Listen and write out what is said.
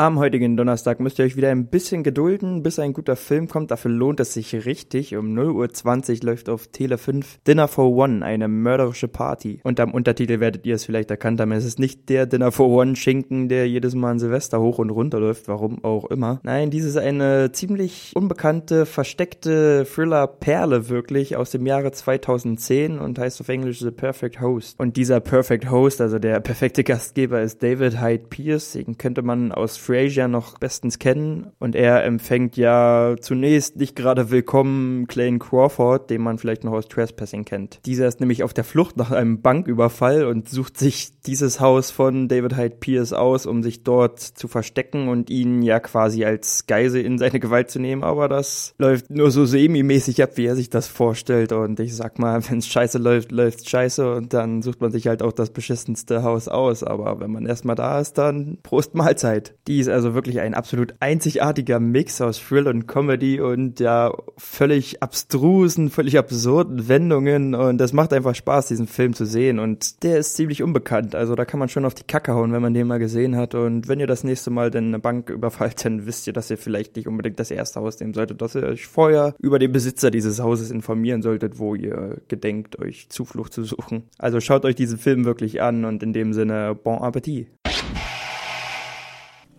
Am heutigen Donnerstag müsst ihr euch wieder ein bisschen gedulden, bis ein guter Film kommt. Dafür lohnt es sich richtig. Um 0.20 Uhr läuft auf Tele 5 Dinner for One, eine mörderische Party. Und am Untertitel werdet ihr es vielleicht erkannt haben. Es ist nicht der Dinner for One Schinken, der jedes Mal an Silvester hoch und runter läuft, warum auch immer. Nein, dies ist eine ziemlich unbekannte, versteckte Thriller-Perle wirklich aus dem Jahre 2010 und heißt auf Englisch The Perfect Host. Und dieser Perfect Host, also der perfekte Gastgeber, ist David Hyde Pierce. Den könnte man aus Frasier noch bestens kennen. Und er empfängt ja zunächst nicht gerade willkommen Clayne Crawford, den man vielleicht noch aus Trespassing kennt. Dieser ist nämlich auf der Flucht nach einem Banküberfall und sucht sich dieses Haus von David Hyde Pierce aus, um sich dort zu verstecken und ihn ja quasi als Geise in seine Gewalt zu nehmen, aber das läuft nur so semi-mäßig ab, wie er sich das vorstellt. Und ich sag mal, wenn's scheiße läuft, läuft's scheiße. Und dann sucht man sich halt auch das beschissenste Haus aus, aber wenn man erstmal da ist, dann Prost Mahlzeit. Die ist also wirklich ein absolut einzigartiger Mix aus Thrill und Comedy und ja, völlig abstrusen, völlig absurden Wendungen und das macht einfach Spaß, diesen Film zu sehen und der ist ziemlich unbekannt, also da kann man schon auf die Kacke hauen, wenn man den mal gesehen hat und wenn ihr das nächste Mal denn eine Bank überfallt, dann wisst ihr, dass ihr vielleicht nicht unbedingt das erste Haus nehmen solltet, dass ihr euch vorher über den Besitzer dieses Hauses informieren solltet, wo ihr gedenkt, euch Zuflucht zu suchen. Also schaut euch diesen Film wirklich an und in dem Sinne, bon appetit.